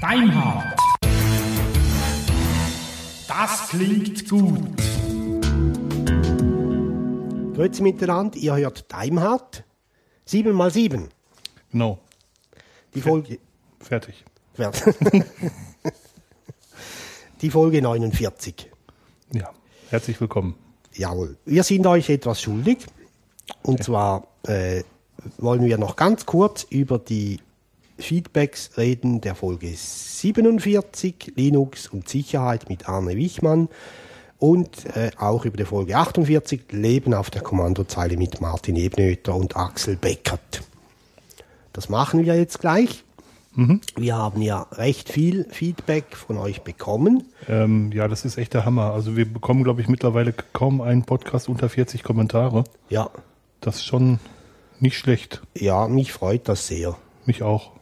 Deimhardt. Das klingt gut. Grüezi miteinander, ihr hört Deimhardt. 7 mal 7. Genau, Die Folge. fertig. Die Folge 49. Ja, herzlich willkommen. Jawohl. Wir sind euch etwas schuldig. Und zwar äh, wollen wir noch ganz kurz über die Feedbacks reden der Folge 47, Linux und Sicherheit mit Arne Wichmann. Und äh, auch über die Folge 48, Leben auf der Kommandozeile mit Martin Ebnöter und Axel Beckert. Das machen wir jetzt gleich. Wir haben ja recht viel Feedback von euch bekommen. Ähm, ja, das ist echt der Hammer. Also wir bekommen, glaube ich, mittlerweile kaum einen Podcast unter 40 Kommentare. Ja, Das ist schon nicht schlecht. ja, mich freut das sehr. Mich auch.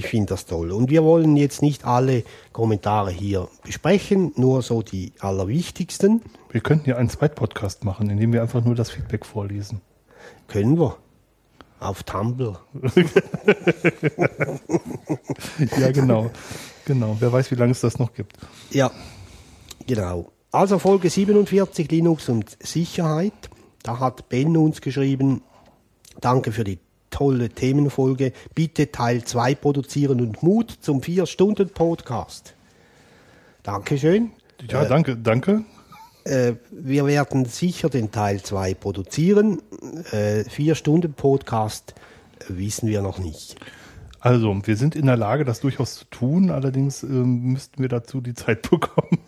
Ich finde das toll. Und wir wollen jetzt nicht alle Kommentare hier besprechen, nur so die allerwichtigsten. Wir könnten ja einen Zweitpodcast machen, in dem wir einfach nur das Feedback vorlesen. Können wir. Auf Tumblr. Ja, genau. genau. Wer weiß, wie lange es das noch gibt. Ja, genau. Also Folge 47, Linux und Sicherheit. Da hat Ben uns geschrieben, danke für die tolle Themenfolge. Bitte Teil 2 produzieren und Mut zum 4-Stunden-Podcast. Dankeschön. Ja, danke, danke. Äh, wir werden sicher den Teil 2 produzieren. Äh, vier Stunden Podcast äh, wissen wir noch nicht. Also, wir sind in der Lage, das durchaus zu tun. Allerdings ähm, müssten wir dazu die Zeit bekommen.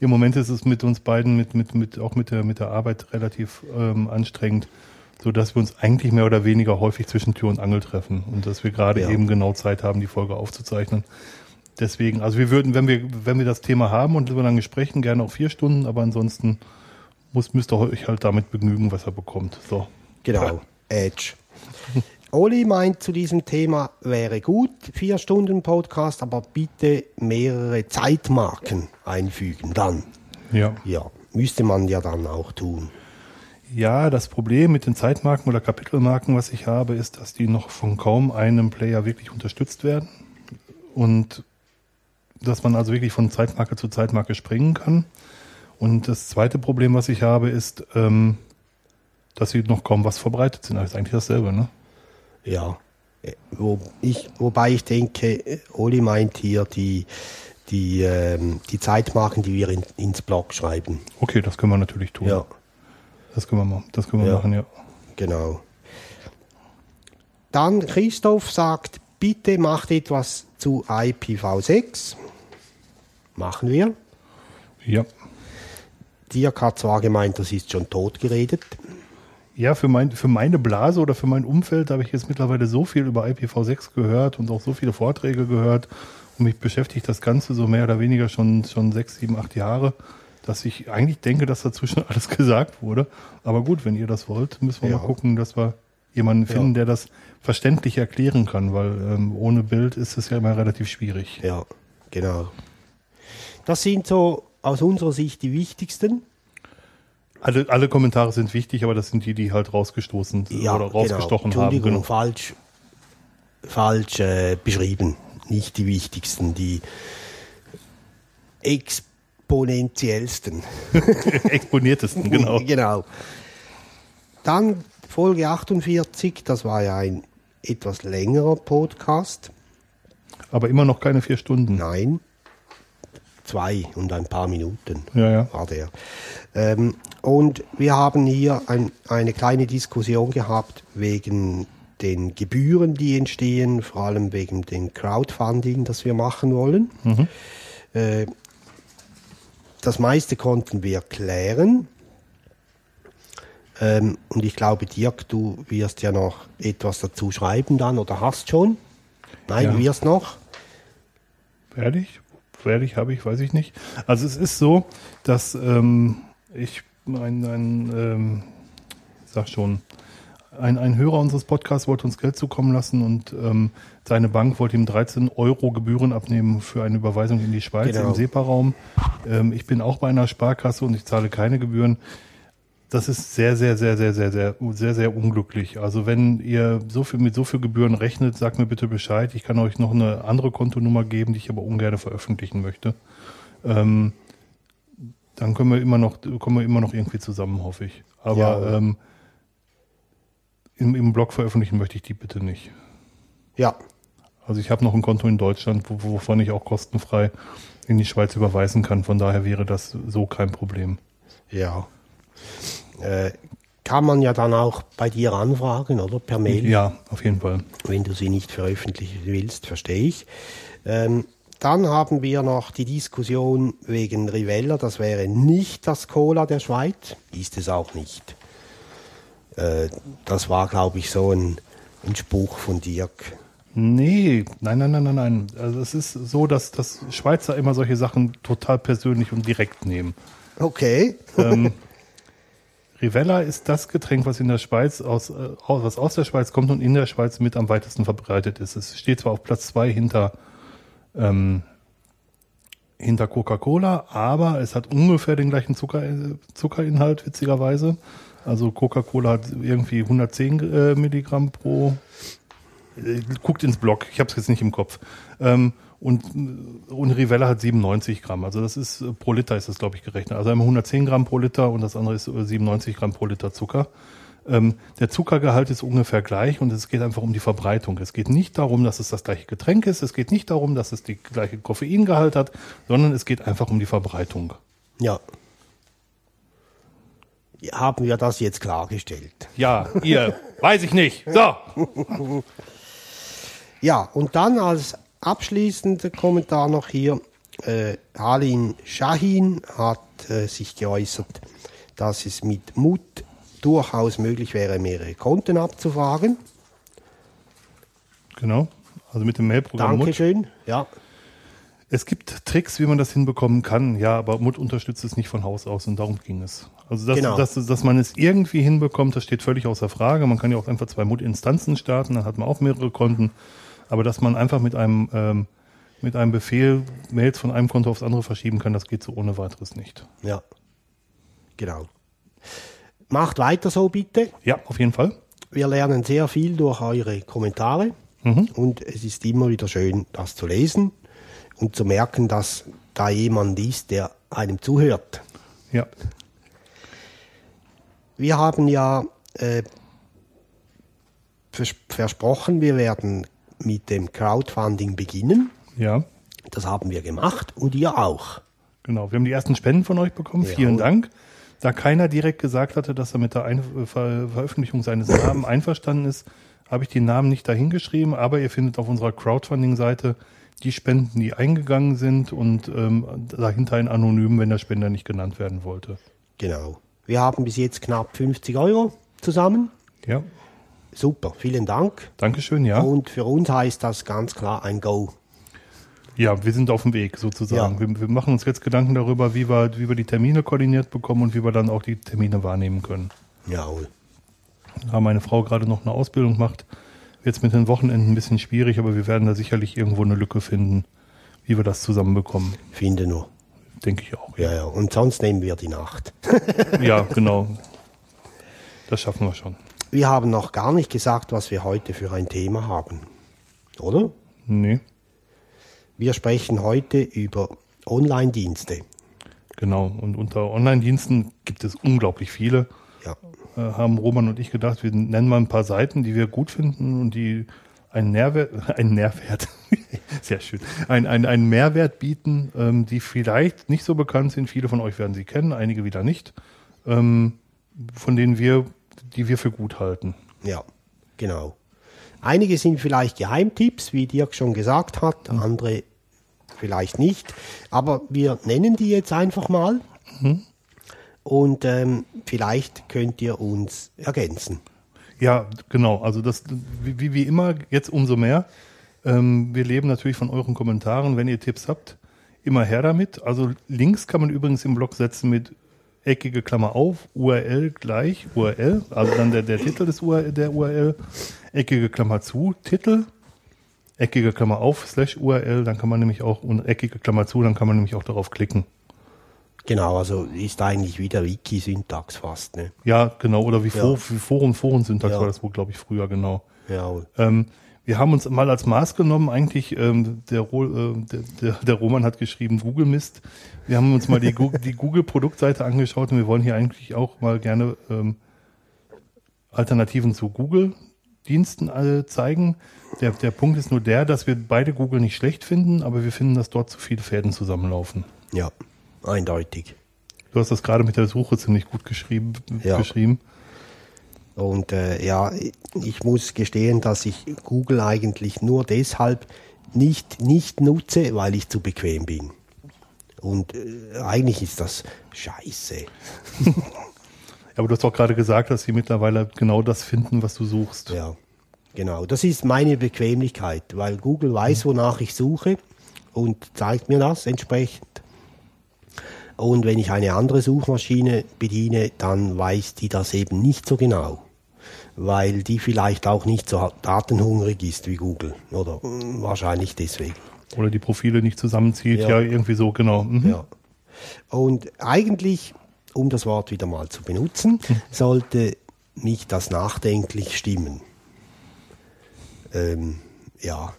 Im Moment ist es mit uns beiden, mit, mit, mit, auch mit der, mit der Arbeit relativ ähm, anstrengend, so dass wir uns eigentlich mehr oder weniger häufig zwischen Tür und Angel treffen und dass wir gerade Ja. eben genau Zeit haben, die Folge aufzuzeichnen. Deswegen, also wir würden, wenn wir, wenn wir das Thema haben und über lange sprechen, gerne auch vier Stunden, aber ansonsten muss, müsst ihr euch halt damit begnügen, was er bekommt. So. Genau, Edge. Oli meint zu diesem Thema wäre gut, vier Stunden Podcast, aber bitte mehrere Zeitmarken einfügen. Dann, Ja. ja, müsste man ja dann auch tun. Ja, das Problem mit den Zeitmarken oder Kapitelmarken, was ich habe, ist, dass die noch von kaum einem Player wirklich unterstützt werden und dass man also wirklich von Zeitmarke zu Zeitmarke springen kann. Und das zweite Problem, was ich habe, ist, ähm, dass sie noch kaum was verbreitet sind. Das ist eigentlich dasselbe, ne? Ja, wo ich, wobei ich denke, Oli meint hier die, die, ähm, die Zeitmarken, die wir in, ins Blog schreiben. Okay, das können wir natürlich tun. Ja, Das können wir machen. Das können wir Ja. machen, ja. genau. Dann Christoph sagt, bitte macht etwas zu IPv6. Machen wir. Ja. Dirk hat zwar gemeint, das ist schon tot geredet. Ja, für, mein, für meine Blase oder für mein Umfeld habe ich jetzt mittlerweile so viel über IPv6 gehört und auch so viele Vorträge gehört und mich beschäftigt das Ganze so mehr oder weniger schon, schon sechs, sieben, acht Jahre, dass ich eigentlich denke, dass dazwischen alles gesagt wurde. Aber gut, wenn ihr das wollt, müssen wir Ja. mal gucken, dass wir jemanden Ja. finden, der das verständlich erklären kann, weil ähm, ohne Bild ist es ja immer relativ schwierig. Ja, genau. Das sind so aus unserer Sicht die wichtigsten. Alle, alle Kommentare sind wichtig, aber das sind die, die halt rausgestoßen Ja, oder rausgestochen genau. haben. Entschuldigung, falsch, falsch äh, beschrieben. Nicht die wichtigsten, die exponentiellsten. Exponiertesten, genau. genau. Dann Folge 48, das war ja ein etwas längerer Podcast. Aber immer noch keine vier Stunden. Nein, zwei und ein paar Minuten Ja, ja. war der. Ähm, und wir haben hier ein, eine kleine Diskussion gehabt wegen den Gebühren, die entstehen, vor allem wegen dem Crowdfunding, das wir machen wollen. Äh, das meiste konnten wir klären. Ähm, und ich glaube, Dirk, du wirst ja noch etwas dazu schreiben dann oder hast schon? Nein, Ja. wirst noch? Werde ich? Werde ich, habe ich, weiß ich nicht. Also es ist so, dass ähm, ich ein, ein ähm, sag schon, ein, ein Hörer unseres Podcasts wollte uns Geld zukommen lassen und ähm, seine Bank wollte ihm 13 Euro Gebühren abnehmen für eine Überweisung in die Schweiz Genau. im SEPA-Raum. Ähm, ich bin auch bei einer Sparkasse und ich zahle keine Gebühren. das ist sehr, sehr, sehr, sehr, sehr, sehr, sehr, sehr unglücklich. Also wenn ihr so viel mit so viel Gebühren rechnet, sagt mir bitte Bescheid. Ich kann euch noch eine andere Kontonummer geben, die ich aber ungern veröffentlichen möchte. Ähm, dann können wir immer noch, kommen wir immer noch irgendwie zusammen, hoffe ich. Aber Ja. ähm, im, im Blog veröffentlichen möchte ich die bitte nicht. Ja, Also ich habe noch ein Konto in Deutschland, wo, wovon ich auch kostenfrei in die Schweiz überweisen kann. Von daher wäre das so kein Problem. ja. Äh, kann man ja dann auch bei dir anfragen, oder? Per Mail. Ja, auf jeden Fall. wenn du sie nicht veröffentlichen willst, verstehe ich. Ähm, dann haben wir noch die Diskussion wegen Rivella. Das wäre nicht das Cola der Schweiz, ist es auch nicht. Äh, das war, glaube ich, so ein, ein Spruch von Dirk. Nee, nein, nein, nein, nein, nein. Also es ist so, dass, dass Schweizer immer solche Sachen total persönlich und direkt nehmen. Okay. Ähm, Rivella ist das Getränk, was in der Schweiz aus, äh, was aus der Schweiz kommt und in der Schweiz mit am weitesten verbreitet ist. Es steht zwar auf Platz zwei hinter, ähm, hinter Coca-Cola, aber es hat ungefähr den gleichen Zucker, äh, Zuckerinhalt, witzigerweise. Also Coca-Cola hat irgendwie 110 äh, Milligramm pro äh, guckt ins Blog, ich habe es jetzt nicht im Kopf. Ähm, und, und Rivella hat 97 Gramm. Also das ist äh, pro Liter ist das, glaube ich, gerechnet. Also einmal 110 Gramm pro Liter und das andere ist äh, 97 Gramm pro Liter Zucker. Ähm, der Zuckergehalt ist ungefähr gleich und es geht einfach um die Verbreitung. Es geht nicht darum, dass es das gleiche Getränk ist. Es geht nicht darum, dass es die gleiche Koffeingehalt hat, sondern es geht einfach um die Verbreitung. Ja. Haben wir das jetzt klargestellt? Ja, ihr, weiß ich nicht. So. Ja, und dann als abschließender Kommentar noch hier, äh, Halin Shahin hat äh, sich geäußert, dass es mit Mut durchaus möglich wäre, mehrere Konten abzufragen. Genau. Also mit dem Mailprogramm Mut. Dankeschön. Ja, Es gibt Tricks, wie man das hinbekommen kann, ja, aber Mut unterstützt es nicht von Haus aus und darum ging es. Also, dass, Genau. dass, dass man es irgendwie hinbekommt, das steht völlig außer Frage. Man kann ja auch einfach zwei Mut-Instanzen starten, dann hat man auch mehrere Konten. Aber dass man einfach mit einem, ähm, mit einem Befehl Mails von einem Konto aufs andere verschieben kann, das geht so ohne weiteres nicht. ja. Genau. Macht weiter so bitte. Ja, auf jeden Fall. Wir lernen sehr viel durch eure Kommentare und es ist immer wieder schön, das zu lesen und zu merken, dass da jemand ist, der einem zuhört. Ja, Wir haben ja äh, vers versprochen, wir werden mit dem Crowdfunding beginnen. ja, Das haben wir gemacht und ihr auch. genau. Wir haben die ersten Spenden von euch bekommen. Ja. Vielen Dank. Da keiner direkt gesagt hatte, dass er mit der Ein Ver Veröffentlichung seines Namen einverstanden ist, habe ich die Namen nicht dahingeschrieben, aber ihr findet auf unserer Crowdfunding-Seite die Spenden, die eingegangen sind und ähm, dahinter ein Anonym, wenn der Spender nicht genannt werden wollte. Genau. Wir haben bis jetzt knapp 50 Euro zusammen. Ja, Super, vielen Dank. Dankeschön, ja. Und für uns heißt das ganz klar ein Go. Ja, wir sind auf dem Weg sozusagen. Ja. Wir, wir machen uns jetzt Gedanken darüber, wie wir, wie wir die Termine koordiniert bekommen und wie wir dann auch die Termine wahrnehmen können. Jawohl. Da meine Frau gerade noch eine Ausbildung macht, es mit den Wochenenden ein bisschen schwierig, aber wir werden da sicherlich irgendwo eine Lücke finden, wie wir das zusammenbekommen. Finde nur. Denke ich auch. Ja, ja. Und sonst nehmen wir die Nacht. Ja, genau. Das schaffen wir schon. Wir haben noch gar nicht gesagt, was wir heute für ein Thema haben. Oder? Nee, Wir sprechen heute über Online-Dienste. genau. Und unter Online-Diensten gibt es unglaublich viele. Ja. Äh, haben Roman und ich gedacht, wir nennen mal ein paar Seiten, die wir gut finden und die einen Nährwert, einen Nährwert, sehr schön, ein, ein, einen Mehrwert bieten, ähm, die vielleicht nicht so bekannt sind. Viele von euch werden sie kennen, einige wieder nicht, ähm, von denen wir, die wir für gut halten. Ja, genau. Einige sind vielleicht Geheimtipps, wie Dirk schon gesagt hat, andere vielleicht nicht. Aber wir nennen die jetzt einfach mal. Und ähm, vielleicht könnt ihr uns ergänzen. Ja, genau. Also das, wie, wie- immer, jetzt umso mehr. Ähm, wir leben natürlich von euren Kommentaren. Wenn ihr Tipps habt, immer her damit. Also Links kann man übrigens im Blog setzen mit eckige Klammer auf, URL gleich, URL, also dann der, der Titel des URL, der URL, eckige Klammer zu, Titel, eckige Klammer auf, slash URL, dann kann man nämlich auch, und eckige Klammer zu, dann kann man nämlich auch darauf klicken. Genau, also ist eigentlich wieder Wiki-Syntax fast, ne? Ja, genau, oder wie, Ja. For, wie Forum, Foren-Syntax Ja. war das wohl, glaube ich, früher, genau. Jawohl. Ähm, wir haben uns mal als Maß genommen, eigentlich, ähm, der, äh, der, der, der Roman hat geschrieben Google Mist. Wir haben uns mal die, die Google-Produktseite angeschaut und wir wollen hier eigentlich auch mal gerne ähm, Alternativen zu Google-Diensten äh, zeigen. Der, der Punkt ist nur der, dass wir beide Google nicht schlecht finden, aber wir finden, dass dort zu viele Fäden zusammenlaufen. Ja, eindeutig. Du hast das gerade mit der Suche ziemlich gut geschrieben. Ja. geschrieben. Und äh, ja, ich muss gestehen, dass ich Google eigentlich nur deshalb nicht, nicht nutze, weil ich zu bequem bin. Und äh, eigentlich ist das scheiße. Aber du hast auch gerade gesagt, dass sie mittlerweile genau das finden, was du suchst. Ja, genau. Das ist meine Bequemlichkeit, weil Google weiß, wonach ich suche und zeigt mir das entsprechend. Und wenn ich eine andere Suchmaschine bediene, dann weiß die das eben nicht so genau, weil die vielleicht auch nicht so datenhungrig ist wie Google. Oder wahrscheinlich deswegen. Oder die Profile nicht zusammenzieht. Ja, Ja. irgendwie so, genau. Mhm. Ja. Und eigentlich, um das Wort wieder mal zu benutzen, sollte mich das nachdenklich stimmen. Ähm, ja,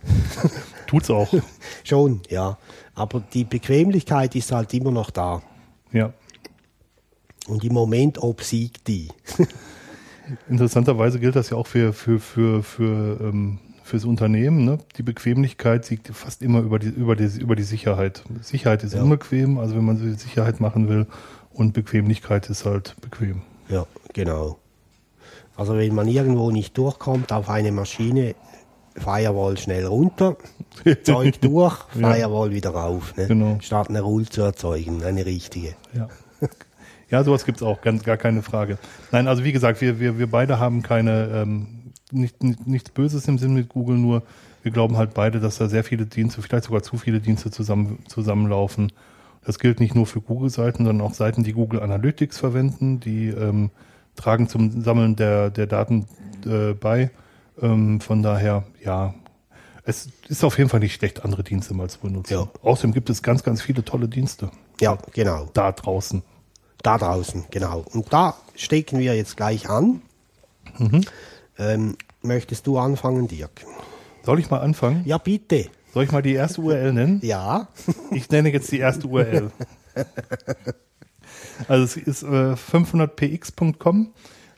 Tut's auch. schon, ja. Aber die Bequemlichkeit ist halt immer noch da. Ja. Und im Moment obsiegt die. Interessanterweise gilt das ja auch für, für, für, für, ähm, fürs Unternehmen. Ne? Die Bequemlichkeit siegt fast immer über die, über die, über die Sicherheit. Sicherheit ist Ja. unbequem, also wenn man so Sicherheit machen will. Und Bequemlichkeit ist halt bequem. Ja, genau. Also wenn man irgendwo nicht durchkommt auf eine Maschine, Firewall schnell runter, Zeug durch, Ja. Firewall wieder rauf. Ne? Genau. Statt eine Rule zu erzeugen, eine richtige. Ja. Ja, sowas gibt's auch, ganz, gar keine Frage. Nein, also wie gesagt, wir, wir, wir beide haben keine, ähm, nicht, nicht, nichts Böses im Sinn mit Google, nur wir glauben halt beide, dass da sehr viele Dienste, vielleicht sogar zu viele Dienste zusammen, zusammenlaufen. Das gilt nicht nur für Google-Seiten, sondern auch Seiten, die Google Analytics verwenden, die ähm, tragen zum Sammeln der, der Daten äh, bei. Ähm, von daher, ja, es ist auf jeden Fall nicht schlecht, andere Dienste mal zu benutzen. Ja. Außerdem gibt es ganz, ganz viele tolle Dienste Ja, genau. da draußen. Da draußen, genau. Und da stecken wir jetzt gleich an. Ähm, möchtest du anfangen, Dirk? Soll ich mal anfangen? Ja, bitte. Soll ich mal die erste URL nennen? Ja. Ich nenne jetzt die erste URL. Also es ist äh, 500px.com.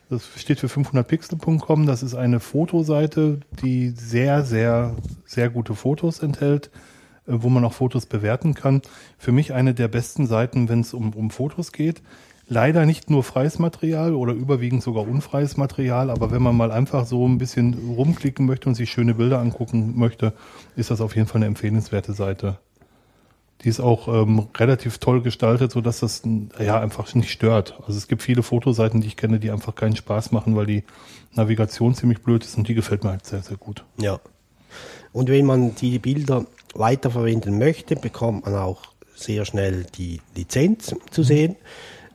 Das steht für 500pixel.com. Das ist eine Fotoseite, die sehr, sehr, sehr gute Fotos enthält, äh, wo man auch Fotos bewerten kann. Für mich eine der besten Seiten, wenn es um, um Fotos geht. Leider nicht nur freies Material oder überwiegend sogar unfreies Material, aber wenn man mal einfach so ein bisschen rumklicken möchte und sich schöne Bilder angucken möchte, ist das auf jeden Fall eine empfehlenswerte Seite. Die ist auch ähm, relativ toll gestaltet, so dass das ja einfach nicht stört. Also es gibt viele Fotoseiten, die ich kenne, die einfach keinen Spaß machen, weil die Navigation ziemlich blöd ist und die gefällt mir halt sehr, sehr gut. Ja. Und wenn man die Bilder weiterverwenden möchte, bekommt man auch sehr schnell die Lizenz zu sehen.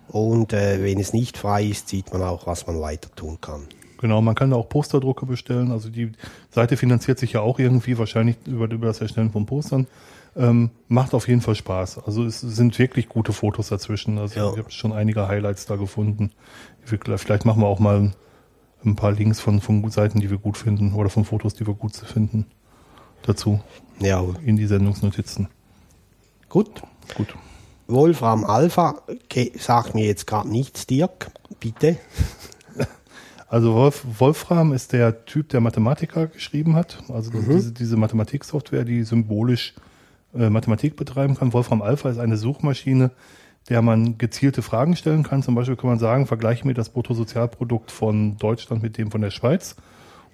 Und äh, wenn es nicht frei ist, sieht man auch, was man weiter tun kann. Genau, man kann da auch Posterdrucke bestellen. Also die Seite finanziert sich ja auch irgendwie, wahrscheinlich über, über das Erstellen von Postern. Ähm, macht auf jeden Fall Spaß. Also es sind wirklich gute Fotos dazwischen. Also Ja. ich habe schon einige Highlights da gefunden. Vielleicht machen wir auch mal ein paar Links von, von Seiten, die wir gut finden oder von Fotos, die wir gut finden, dazu Ja, in die Sendungsnotizen. gut. Gut. Wolfram Alpha sagt mir jetzt gerade nichts, Dirk. Bitte. Also Wolf, Wolfram ist der Typ, der Mathematiker geschrieben hat. Also diese, diese Mathematiksoftware, die symbolisch äh, Mathematik betreiben kann. Wolfram Alpha ist eine Suchmaschine, der man gezielte Fragen stellen kann. Zum Beispiel kann man sagen, vergleiche mir das Bruttosozialprodukt von Deutschland mit dem von der Schweiz.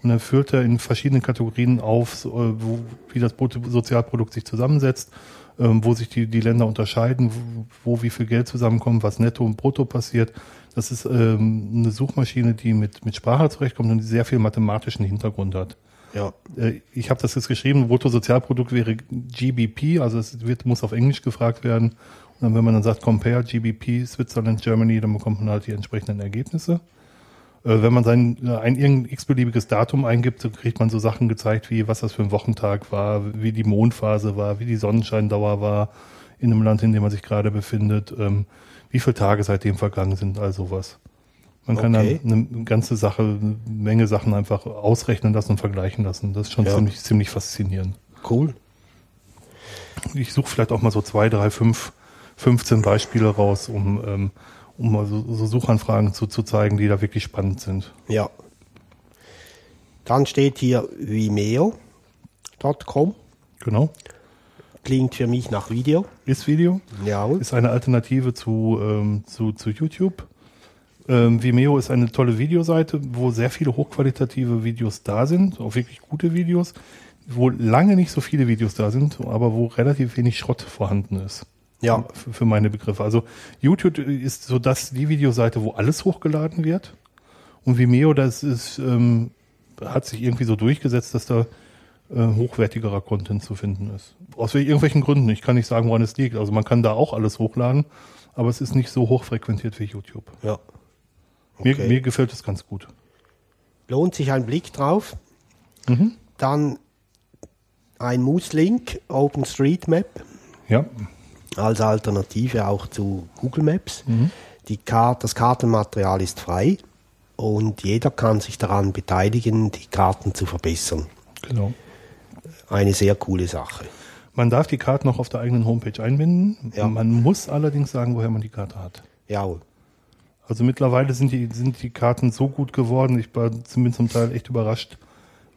Und dann führt er in verschiedenen Kategorien auf, äh, wo, wie das Bruttosozialprodukt sich zusammensetzt, ähm, wo sich die, die Länder unterscheiden, wo, wo wie viel Geld zusammenkommt, was netto und brutto passiert. Das ist ähm, eine Suchmaschine, die mit, mit Sprache zurechtkommt und die sehr viel mathematischen Hintergrund hat. Ja, Äh, Ich habe das jetzt geschrieben, Bruttosozialprodukt wäre GBP, also es wird, muss auf Englisch gefragt werden. Und dann, wenn man dann sagt, compare GBP, Switzerland, Germany, dann bekommt man halt die entsprechenden Ergebnisse. Äh, Wenn man sein, äh, ein irgendein x-beliebiges Datum eingibt, dann kriegt man so Sachen gezeigt, wie was das für ein Wochentag war, wie die Mondphase war, wie die Sonnenscheindauer war, in dem Land, in dem man sich gerade befindet, ähm, wie viele Tage seitdem vergangen sind, all sowas. Man kann Okay. dann eine ganze Sache, eine Menge Sachen einfach ausrechnen lassen und vergleichen lassen. Das ist schon Ja. ziemlich, ziemlich faszinierend. Cool. Ich suche vielleicht auch mal so zwei, drei, fünf, 15 Beispiele raus, um, ähm, um mal so, so Suchanfragen zu, zu zeigen, die da wirklich spannend sind. Ja. Dann steht hier vimeo.com. Genau. Klingt für mich nach Video. Ist Video. Ja. Ist eine Alternative zu, ähm, zu, zu YouTube. Ähm, Vimeo ist eine tolle Videoseite, wo sehr viele hochqualitative Videos da sind, auch wirklich gute Videos, wo lange nicht so viele Videos da sind, aber wo relativ wenig Schrott vorhanden ist. Ja. Für, für meine Begriffe. Also YouTube ist so das die Videoseite, wo alles hochgeladen wird. Und Vimeo, das ist, ähm, hat sich irgendwie so durchgesetzt, dass da äh, hochwertigerer Content zu finden ist. Aus wel- irgendwelchen Gründen. Ich kann nicht sagen, woran es liegt. Also man kann da auch alles hochladen, aber es ist nicht so hochfrequentiert wie YouTube. Ja. Mir, Okay. mir gefällt es ganz gut. Lohnt sich ein Blick drauf. Mhm. Dann ein Moose-Link, OpenStreetMap, Ja, als Alternative auch zu Google Maps. Mhm. Die Kar das Kartenmaterial ist frei und jeder kann sich daran beteiligen, die Karten zu verbessern. genau. Eine sehr coole Sache. Man darf die Karten auch auf der eigenen Homepage einbinden. Ja. Man muss allerdings sagen, woher man die Karte hat. Ja, Also mittlerweile sind die, sind die Karten so gut geworden. Ich war zumindest zum Teil echt überrascht,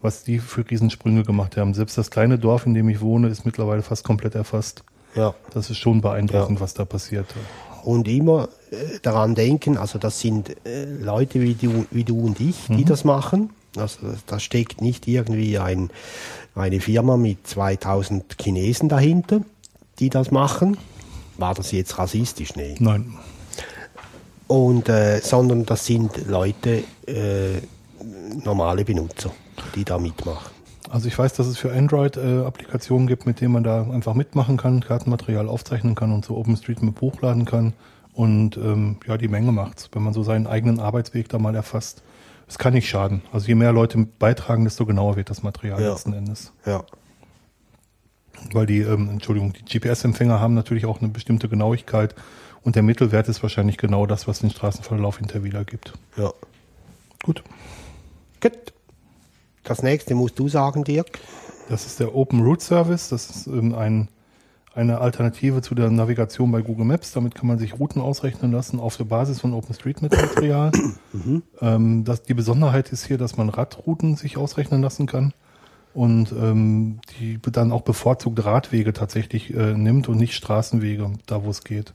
was die für Riesensprünge gemacht haben. Selbst das kleine Dorf, in dem ich wohne, ist mittlerweile fast komplett erfasst. ja. Das ist schon beeindruckend, Ja. was da passiert. Und immer äh, daran denken, also das sind äh, Leute wie du, wie du und ich, die das machen. Also da steckt nicht irgendwie ein, eine Firma mit 2000 Chinesen dahinter, die das machen. War das jetzt rassistisch? Nee. Nein. Und, äh, sondern das sind Leute, äh, normale Benutzer, die da mitmachen. Also ich weiß, dass es für Android äh, Applikationen gibt, mit denen man da einfach mitmachen kann, Kartenmaterial aufzeichnen kann und so OpenStreetMap hochladen kann. Und ähm, ja, die Menge macht's, wenn man so seinen eigenen Arbeitsweg da mal erfasst. Es kann nicht schaden. Also je mehr Leute beitragen, desto genauer wird das Material Ja. letzten Endes. Ja. Weil die, ähm, Entschuldigung, die GPS-Empfänger haben natürlich auch eine bestimmte Genauigkeit und der Mittelwert ist wahrscheinlich genau das, was den Straßenverlauf hinter wiedergibt. Ja. Gut. Gut. Das nächste musst du sagen, Dirk. Das ist der Open Route Service. Das ist ähm, ein, eine Alternative zu der Navigation bei Google Maps. Damit kann man sich Routen ausrechnen lassen auf der Basis von OpenStreetMap-Material. ähm, das, die Besonderheit ist hier, dass man Radrouten sich ausrechnen lassen kann und ähm, die dann auch bevorzugt Radwege tatsächlich äh, nimmt und nicht Straßenwege, da wo es geht.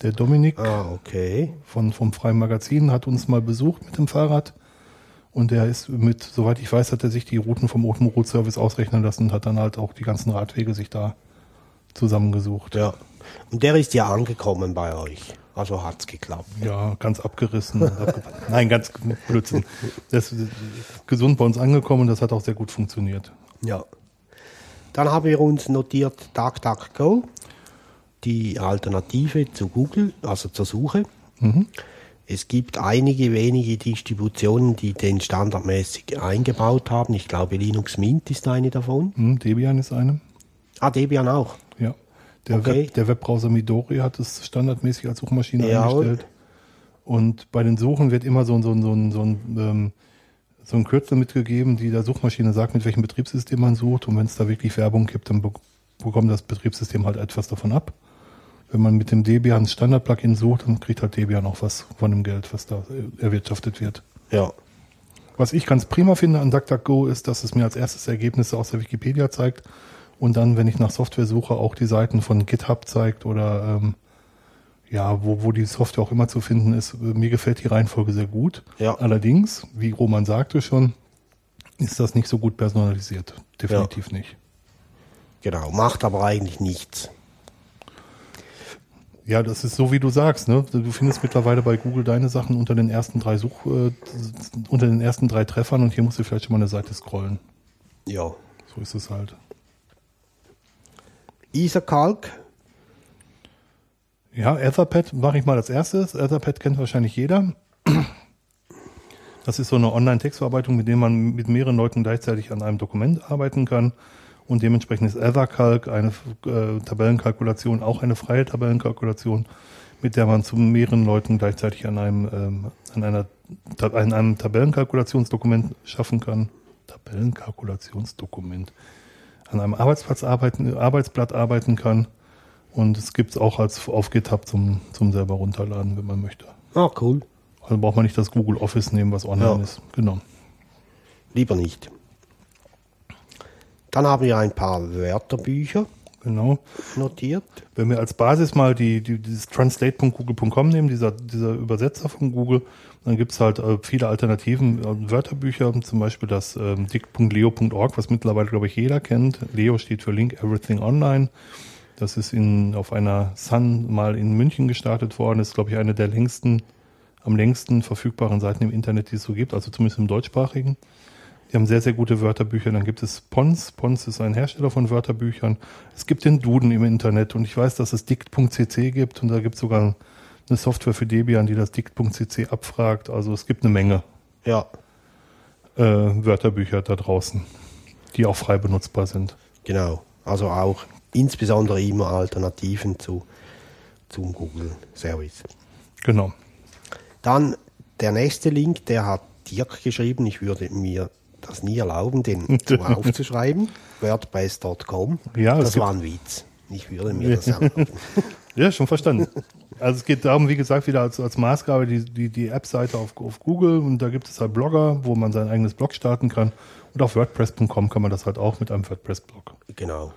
Der Dominik Ah, okay. von, vom Freien Magazin hat uns mal besucht mit dem Fahrrad. Und der ist mit, soweit ich weiß, hat er sich die Routen vom Open Route Service ausrechnen lassen und hat dann halt auch die ganzen Radwege sich da zusammengesucht. Ja. Und der ist ja angekommen bei euch. Also hat's geklappt. Ja, ganz abgerissen. Nein, ganz Blödsinn. Das ist gesund bei uns angekommen und das hat auch sehr gut funktioniert. Ja. Dann haben wir uns notiert DuckDuckGo, die Alternative zu Google, also zur Suche. Es gibt einige wenige Distributionen, die den standardmäßig eingebaut haben. Ich glaube, Linux Mint ist eine davon. Hm, Debian ist eine. Ah, Debian auch. Ja. Der, Okay. Web, der Webbrowser Midori hat es standardmäßig als Suchmaschine Ja. eingestellt. Und bei den Suchen wird immer so, ein- so, ein- so, ein- so, ein, ähm, so ein Kürzel mitgegeben, die der Suchmaschine sagt, mit welchem Betriebssystem man sucht. Und wenn es da wirklich Werbung gibt, dann be bekommt das Betriebssystem halt etwas davon ab. Wenn man mit dem Debian Standard-Plugin sucht, dann kriegt halt Debian auch was von dem Geld, was da erwirtschaftet wird. Ja. Was ich ganz prima finde an DuckDuckGo ist, dass es mir als erstes Ergebnisse aus der Wikipedia zeigt und dann, wenn ich nach Software suche, auch die Seiten von GitHub zeigt oder ähm, ja, wo, wo die Software auch immer zu finden ist. Mir gefällt die Reihenfolge sehr gut. Ja. Allerdings, wie Roman sagte schon, ist das nicht so gut personalisiert. Definitiv nicht. Genau. Macht aber eigentlich nichts. Ja, das ist so, wie du sagst. Ne? Du findest mittlerweile bei Google deine Sachen unter den ersten drei Such, äh, unter den ersten drei Treffern und hier musst du vielleicht schon mal eine Seite scrollen. Ja. So ist es halt. Ethercalc. Ja, Etherpad mache ich mal als erstes. Etherpad kennt wahrscheinlich jeder. Das ist so eine Online-Textverarbeitung, mit der man mit mehreren Leuten gleichzeitig an einem Dokument arbeiten kann. Und dementsprechend ist EtherCalc eine äh, Tabellenkalkulation, auch eine freie Tabellenkalkulation, mit der man zu mehreren Leuten gleichzeitig an einem, ähm, an einer, an einem Tabellenkalkulationsdokument schaffen kann. Tabellenkalkulationsdokument. An einem Arbeitsplatz arbeiten, Arbeitsblatt arbeiten kann. Und es gibt es auch als auf GitHub zum, zum selber runterladen, wenn man möchte. Ah, cool. Also braucht man nicht das Google Office nehmen, was online Ja. ist. Genau. Lieber nicht. Dann haben wir ein paar Wörterbücher Genau. notiert. Wenn wir als Basis mal die, die, dieses translate.google.com nehmen, dieser, dieser Übersetzer von Google, dann gibt's halt äh, viele Alternativen, äh, Wörterbücher, zum Beispiel das ähm, dict.leo.org, was mittlerweile, glaube ich, jeder kennt. Leo steht für Link Everything Online. Das ist in, auf einer Sun mal in München gestartet worden. Das ist, glaube ich, eine der längsten, am längsten verfügbaren Seiten im Internet, die es so gibt, also zumindest im deutschsprachigen. Die haben sehr, sehr gute Wörterbücher. Dann gibt es Pons. Pons ist ein Hersteller von Wörterbüchern. Es gibt den Duden im Internet und ich weiß, dass es dict.cc gibt und da gibt es sogar eine Software für Debian, die das dict.cc abfragt. Also es gibt eine Menge Ja, äh, Wörterbücher da draußen, die auch frei benutzbar sind. genau. Also auch insbesondere immer Alternativen zu, zum Google Service. Genau. Dann der nächste Link, der hat Dirk geschrieben. Ich würde mir das nie erlauben, den aufzuschreiben. WordPress.com. Ja, das war ein Witz. Ich würde mir das erlauben. Ja, schon verstanden. Also es geht darum, wie gesagt, wieder als, als Maßgabe die, die, die App-Seite auf, auf Google und da gibt es halt Blogger, wo man sein eigenes Blog starten kann. Und auf WordPress.com kann man das halt auch mit einem WordPress-Blog. genau.